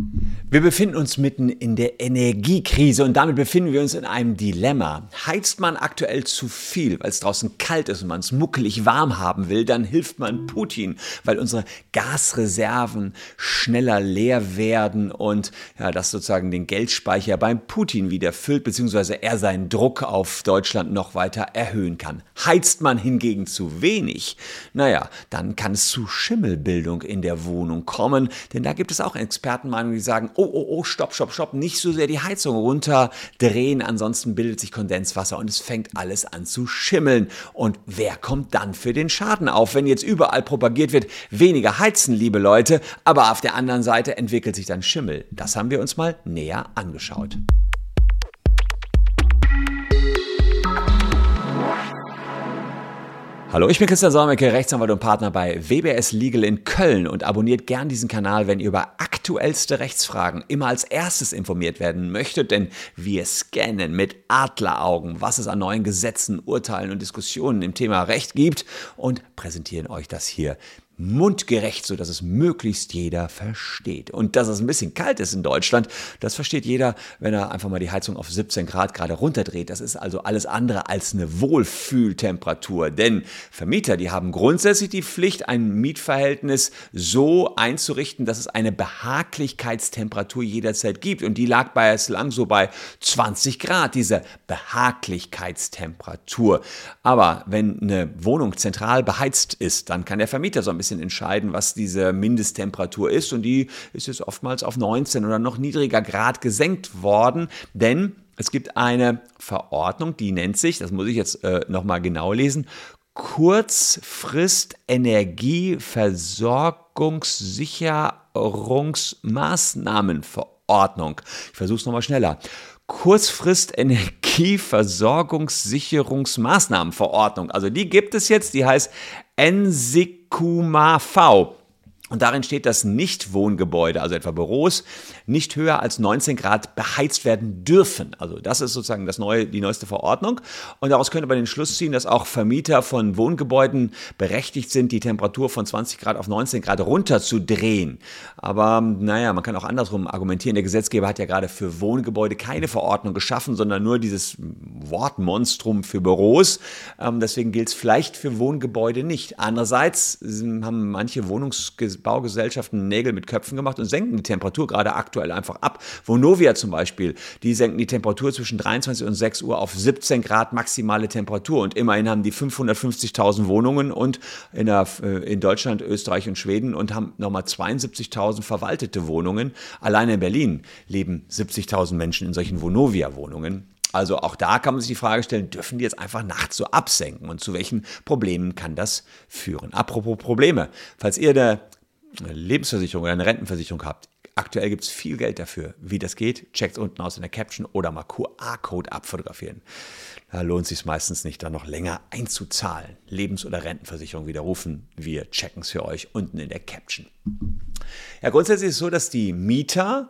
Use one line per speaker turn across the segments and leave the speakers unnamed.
Mm-hmm. Wir befinden uns mitten in der Energiekrise und damit befinden wir uns in einem Dilemma. Heizt man aktuell zu viel, weil es draußen kalt ist und man es muckelig warm haben will, dann hilft man Putin, weil unsere Gasreserven schneller leer werden und ja, das sozusagen den Geldspeicher beim Putin wieder füllt, beziehungsweise er seinen Druck auf Deutschland noch weiter erhöhen kann. Heizt man hingegen zu wenig, naja, dann kann es zu Schimmelbildung in der Wohnung kommen, denn da gibt es auch Expertenmeinungen, die sagen, oh, oh, oh, stopp, stopp, stopp, nicht so sehr die Heizung runterdrehen, ansonsten bildet sich Kondenswasser und es fängt alles an zu schimmeln. Und wer kommt dann für den Schaden auf, wenn jetzt überall propagiert wird, weniger heizen, liebe Leute, aber auf der anderen Seite entwickelt sich dann Schimmel. Das haben wir uns mal näher angeschaut. Hallo, ich bin Christian Solmecke, Rechtsanwalt und Partner bei WBS Legal in Köln und abonniert gern diesen Kanal, wenn ihr über aktuellste Rechtsfragen immer als erstes informiert werden möchtet, denn wir scannen mit Adleraugen, was es an neuen Gesetzen, Urteilen und Diskussionen im Thema Recht gibt und präsentieren euch das hier mundgerecht, so dass es möglichst jeder versteht. Und dass es ein bisschen kalt ist in Deutschland, das versteht jeder, wenn er einfach mal die Heizung auf 17 Grad gerade runterdreht. Das ist also alles andere als eine Wohlfühltemperatur. Denn Vermieter, die haben grundsätzlich die Pflicht, ein Mietverhältnis so einzurichten, dass es eine Behaglichkeitstemperatur jederzeit gibt. Und die lag bislang so bei 20 Grad, diese Behaglichkeitstemperatur. Aber wenn eine Wohnung zentral beheizt ist, dann kann der Vermieter so ein bisschen bisschen entscheiden, was diese Mindesttemperatur ist. Und die ist jetzt oftmals auf 19 oder noch niedriger Grad gesenkt worden, denn es gibt eine Verordnung, die nennt sich, das muss ich jetzt äh, nochmal genau lesen, Kurzfrist Energieversorgungssicherungsmaßnahmenverordnung. Ich versuche es nochmal schneller. Kurzfrist Energieversorgungssicherungsmaßnahmenverordnung. Also die gibt es jetzt, die heißt NSICUMA-V. Und darin steht, dass Nichtwohngebäude, also etwa Büros, nicht höher als 19 Grad beheizt werden dürfen. Also das ist sozusagen das neue, die neueste Verordnung. Und daraus könnte man den Schluss ziehen, dass auch Vermieter von Wohngebäuden berechtigt sind, die Temperatur von 20 Grad auf 19 Grad runterzudrehen. Aber naja, man kann auch andersrum argumentieren. Der Gesetzgeber hat ja gerade für Wohngebäude keine Verordnung geschaffen, sondern nur dieses Wortmonstrum für Büros. Ähm, deswegen gilt es vielleicht für Wohngebäude nicht. Andererseits haben manche Wohnungsbaugesellschaften Nägel mit Köpfen gemacht und senken die Temperatur gerade aktuell einfach ab. Vonovia zum Beispiel, die senken die Temperatur zwischen 23 und 6 Uhr auf 17 Grad maximale Temperatur und immerhin haben die 550.000 Wohnungen und in, der, äh, in Deutschland, Österreich und Schweden und haben nochmal 72.000 verwaltete Wohnungen. Alleine in Berlin leben 70.000 Menschen in solchen Vonovia-Wohnungen. Also auch da kann man sich die Frage stellen, dürfen die jetzt einfach nachts so absenken und zu welchen Problemen kann das führen? Apropos Probleme, falls ihr eine Lebensversicherung oder eine Rentenversicherung habt, Aktuell gibt es viel Geld dafür. Wie das geht, checkt unten aus in der Caption oder mal QR-Code abfotografieren. Da lohnt es sich meistens nicht, da noch länger einzuzahlen. Lebens- oder Rentenversicherung widerrufen. Wir checken es für euch unten in der Caption. Ja, grundsätzlich ist es so, dass die Mieter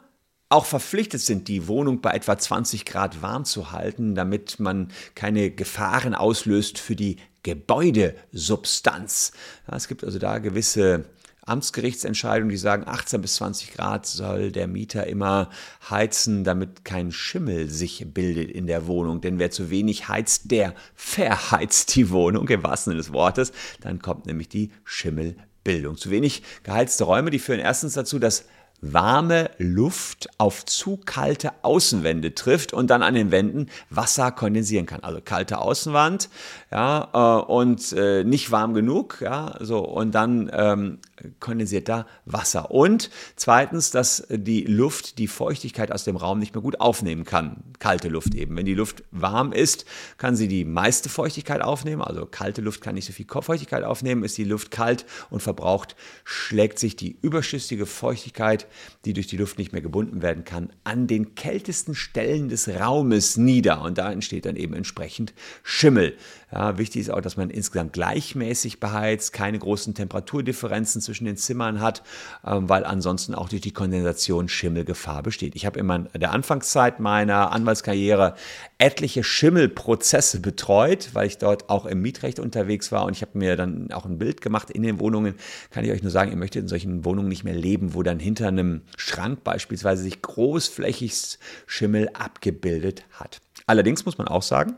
auch verpflichtet sind, die Wohnung bei etwa 20 Grad warm zu halten, damit man keine Gefahren auslöst für die Gebäudesubstanz. Ja, es gibt also da gewisse Amtsgerichtsentscheidungen, die sagen, 18 bis 20 Grad soll der Mieter immer heizen, damit kein Schimmel sich bildet in der Wohnung. Denn wer zu wenig heizt, der verheizt die Wohnung, im wahrsten Sinne des Wortes. Dann kommt nämlich die Schimmelbildung. Zu wenig geheizte Räume, die führen erstens dazu, dass warme Luft auf zu kalte Außenwände trifft und dann an den Wänden Wasser kondensieren kann. Also kalte Außenwand, ja, äh, und äh, nicht warm genug, ja, so, und dann ähm, kondensiert da Wasser. Und zweitens, dass die Luft die Feuchtigkeit aus dem Raum nicht mehr gut aufnehmen kann. Kalte Luft eben. Wenn die Luft warm ist, kann sie die meiste Feuchtigkeit aufnehmen. Also kalte Luft kann nicht so viel Feuchtigkeit aufnehmen. Ist die Luft kalt und verbraucht, schlägt sich die überschüssige Feuchtigkeit, die durch die Luft nicht mehr gebunden werden kann, an den kältesten Stellen des Raumes nieder. Und da entsteht dann eben entsprechend Schimmel. Ja, wichtig ist auch, dass man insgesamt gleichmäßig beheizt, keine großen Temperaturdifferenzen zwischen den Zimmern hat, ähm, weil ansonsten auch durch die Kondensation Schimmelgefahr besteht. Ich habe in der Anfangszeit meiner Anwaltskarriere etliche Schimmelprozesse betreut, weil ich dort auch im Mietrecht unterwegs war und ich habe mir dann auch ein Bild gemacht in den Wohnungen. Kann ich euch nur sagen, ihr möchtet in solchen Wohnungen nicht mehr leben, wo dann hinter einem Schrank beispielsweise sich großflächig Schimmel abgebildet hat. Allerdings muss man auch sagen,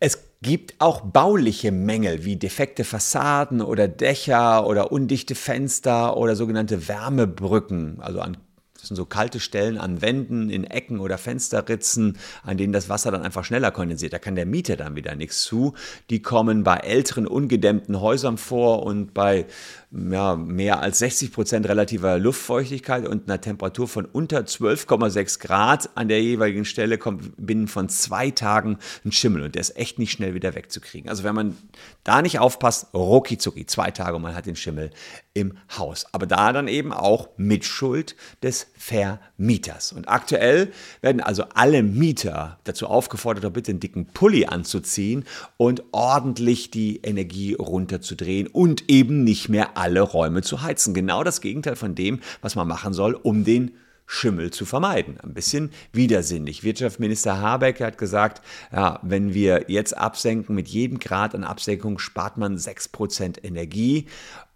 es gibt auch bauliche Mängel wie defekte Fassaden oder Dächer oder undichte Fenster oder sogenannte Wärmebrücken, also an das sind so kalte Stellen an Wänden, in Ecken oder Fensterritzen, an denen das Wasser dann einfach schneller kondensiert. Da kann der Mieter dann wieder nichts zu. Die kommen bei älteren, ungedämmten Häusern vor und bei ja, mehr als 60 Prozent relativer Luftfeuchtigkeit und einer Temperatur von unter 12,6 Grad an der jeweiligen Stelle kommt binnen von zwei Tagen ein Schimmel und der ist echt nicht schnell wieder wegzukriegen. Also wenn man da nicht aufpasst, rucki zwei Tage und man hat den Schimmel im Haus. Aber da dann eben auch Mitschuld des Vermieters. Und aktuell werden also alle Mieter dazu aufgefordert, doch bitte einen dicken Pulli anzuziehen und ordentlich die Energie runterzudrehen und eben nicht mehr alle Räume zu heizen. Genau das Gegenteil von dem, was man machen soll, um den Schimmel zu vermeiden. Ein bisschen widersinnig. Wirtschaftsminister Habeck hat gesagt, ja, wenn wir jetzt absenken, mit jedem Grad an Absenkung spart man 6% Energie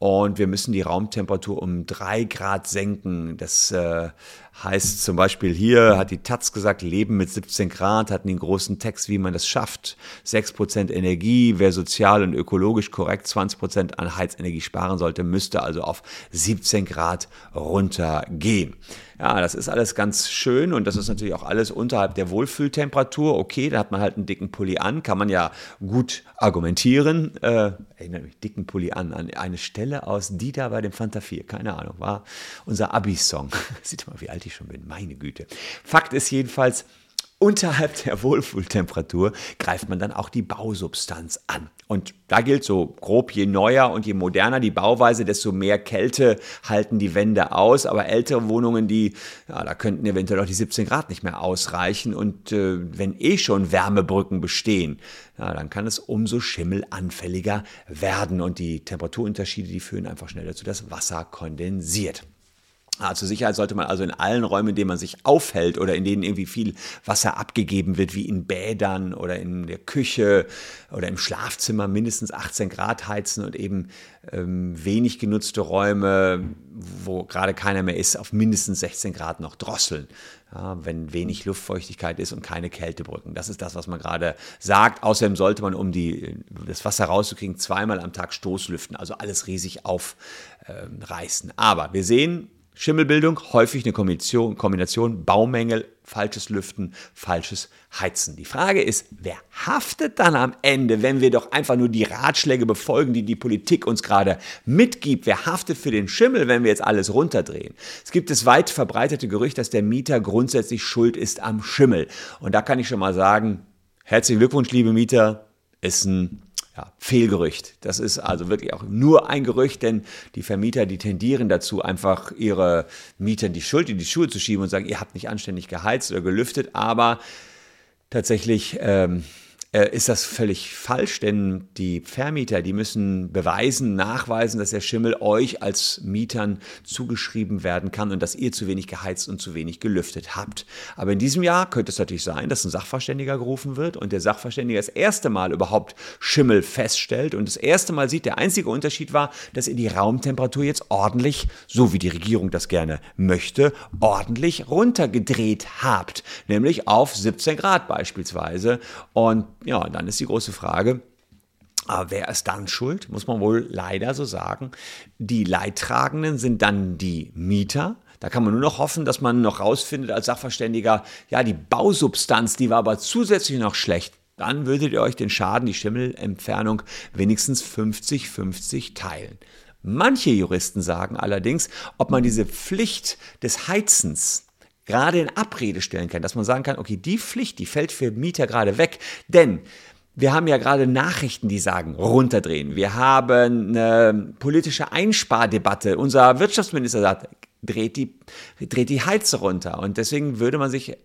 und wir müssen die Raumtemperatur um 3 Grad senken. Das äh, heißt zum Beispiel hier, hat die Taz gesagt, Leben mit 17 Grad, hatten den großen Text, wie man das schafft. 6% Energie, wer sozial und ökologisch korrekt 20% an Heizenergie sparen sollte, müsste also auf 17 Grad runtergehen. Ja, das ist alles ganz schön und das ist natürlich auch alles unterhalb der Wohlfühltemperatur. Okay, da hat man halt einen dicken Pulli an, kann man ja gut argumentieren. Äh, erinnere mich, dicken Pulli an, an eine Stelle aus Dieter bei dem Fanta 4, keine Ahnung, war unser Abi-Song. Sieht mal, wie alt ich schon bin, meine Güte. Fakt ist jedenfalls, Unterhalb der Wohlfühltemperatur greift man dann auch die Bausubstanz an. Und da gilt so grob, je neuer und je moderner die Bauweise, desto mehr Kälte halten die Wände aus. Aber ältere Wohnungen, die, ja, da könnten eventuell auch die 17 Grad nicht mehr ausreichen. Und äh, wenn eh schon Wärmebrücken bestehen, ja, dann kann es umso schimmelanfälliger werden. Und die Temperaturunterschiede, die führen einfach schnell dazu, dass Wasser kondensiert. Ah, zur Sicherheit sollte man also in allen Räumen, in denen man sich aufhält oder in denen irgendwie viel Wasser abgegeben wird, wie in Bädern oder in der Küche oder im Schlafzimmer, mindestens 18 Grad heizen und eben ähm, wenig genutzte Räume, wo gerade keiner mehr ist, auf mindestens 16 Grad noch drosseln, ja, wenn wenig Luftfeuchtigkeit ist und keine Kältebrücken. Das ist das, was man gerade sagt. Außerdem sollte man, um die, das Wasser rauszukriegen, zweimal am Tag Stoßlüften, also alles riesig aufreißen. Ähm, Aber wir sehen, Schimmelbildung, häufig eine Kombination, Kombination Baumängel, falsches Lüften, falsches Heizen. Die Frage ist, wer haftet dann am Ende, wenn wir doch einfach nur die Ratschläge befolgen, die die Politik uns gerade mitgibt? Wer haftet für den Schimmel, wenn wir jetzt alles runterdrehen? Es gibt das weit verbreitete Gerücht, dass der Mieter grundsätzlich schuld ist am Schimmel. Und da kann ich schon mal sagen, herzlichen Glückwunsch, liebe Mieter, ist ein ja, Fehlgerücht. Das ist also wirklich auch nur ein Gerücht, denn die Vermieter, die tendieren dazu, einfach ihre Mietern die Schuld in die Schuhe zu schieben und sagen, ihr habt nicht anständig geheizt oder gelüftet, aber tatsächlich ähm, äh, ist das völlig falsch, denn die Vermieter, die müssen beweisen, nachweisen, dass der Schimmel euch als Mietern zugeschrieben werden kann und dass ihr zu wenig geheizt und zu wenig gelüftet habt. Aber in diesem Jahr könnte es natürlich sein, dass ein Sachverständiger gerufen wird und der Sachverständige das erste Mal überhaupt Schimmel feststellt und das erste Mal sieht, der einzige Unterschied war, dass ihr die Raumtemperatur jetzt ordentlich, so wie die Regierung das gerne möchte, ordentlich runtergedreht habt, nämlich auf 17 Grad beispielsweise und ja, dann ist die große Frage, aber wer ist dann schuld? Muss man wohl leider so sagen. Die Leidtragenden sind dann die Mieter. Da kann man nur noch hoffen, dass man noch rausfindet als Sachverständiger, ja, die Bausubstanz, die war aber zusätzlich noch schlecht. Dann würdet ihr euch den Schaden, die Schimmelentfernung wenigstens 50-50 teilen. Manche Juristen sagen allerdings, ob man diese Pflicht des Heizens gerade in Abrede stellen kann, dass man sagen kann, okay, die Pflicht, die fällt für Mieter gerade weg, denn wir haben ja gerade Nachrichten, die sagen, runterdrehen. Wir haben eine politische Einspardebatte. Unser Wirtschaftsminister sagt, dreht die, dreht die Heize runter. Und deswegen würde man sich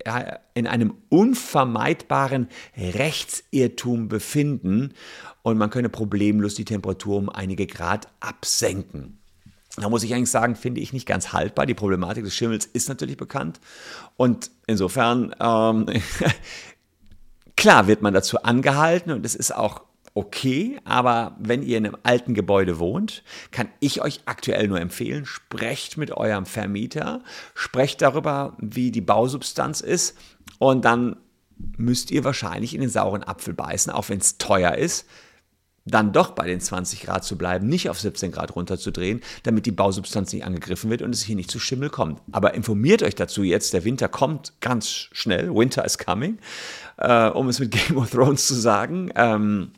in einem unvermeidbaren Rechtsirrtum befinden und man könne problemlos die Temperatur um einige Grad absenken. Da muss ich eigentlich sagen, finde ich nicht ganz haltbar. Die Problematik des Schimmels ist natürlich bekannt. Und insofern, ähm, klar wird man dazu angehalten und es ist auch okay, aber wenn ihr in einem alten Gebäude wohnt, kann ich euch aktuell nur empfehlen, sprecht mit eurem Vermieter, sprecht darüber, wie die Bausubstanz ist und dann müsst ihr wahrscheinlich in den sauren Apfel beißen, auch wenn es teuer ist, dann doch bei den 20 Grad zu bleiben, nicht auf 17 Grad runterzudrehen, damit die Bausubstanz nicht angegriffen wird und es hier nicht zu Schimmel kommt. Aber informiert euch dazu jetzt, der Winter kommt ganz schnell, Winter is coming, äh, um es mit Game of Thrones zu sagen. Ähm,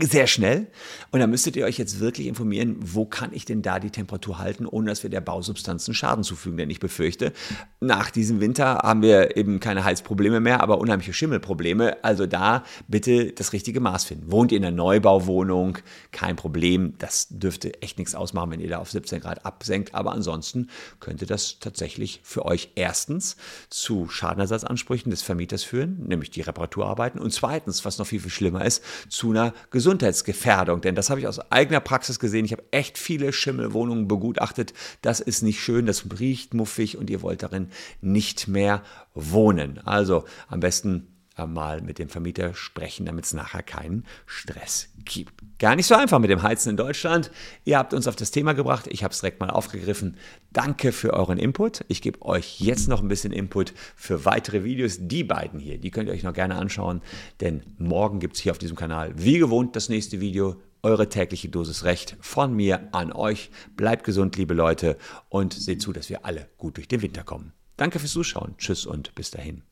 sehr schnell. Und da müsstet ihr euch jetzt wirklich informieren, wo kann ich denn da die Temperatur halten, ohne dass wir der Bausubstanzen Schaden zufügen. Denn ich befürchte, nach diesem Winter haben wir eben keine Heizprobleme mehr, aber unheimliche Schimmelprobleme. Also da bitte das richtige Maß finden. Wohnt ihr in einer Neubauwohnung, kein Problem. Das dürfte echt nichts ausmachen, wenn ihr da auf 17 Grad absenkt. Aber ansonsten könnte das tatsächlich für euch erstens zu Schadenersatzansprüchen des Vermieters führen, nämlich die Reparaturarbeiten. Und zweitens, was noch viel, viel schlimmer ist, zu einer Gesundheit Gesundheitsgefährdung, denn das habe ich aus eigener Praxis gesehen. Ich habe echt viele Schimmelwohnungen begutachtet. Das ist nicht schön, das riecht muffig und ihr wollt darin nicht mehr wohnen. Also am besten mal mit dem Vermieter sprechen, damit es nachher keinen Stress gibt. Gar nicht so einfach mit dem Heizen in Deutschland. Ihr habt uns auf das Thema gebracht. Ich habe es direkt mal aufgegriffen. Danke für euren Input. Ich gebe euch jetzt noch ein bisschen Input für weitere Videos. Die beiden hier, die könnt ihr euch noch gerne anschauen, denn morgen gibt es hier auf diesem Kanal wie gewohnt das nächste Video. Eure tägliche Dosis Recht von mir an euch. Bleibt gesund, liebe Leute, und seht zu, dass wir alle gut durch den Winter kommen. Danke fürs Zuschauen. Tschüss und bis dahin.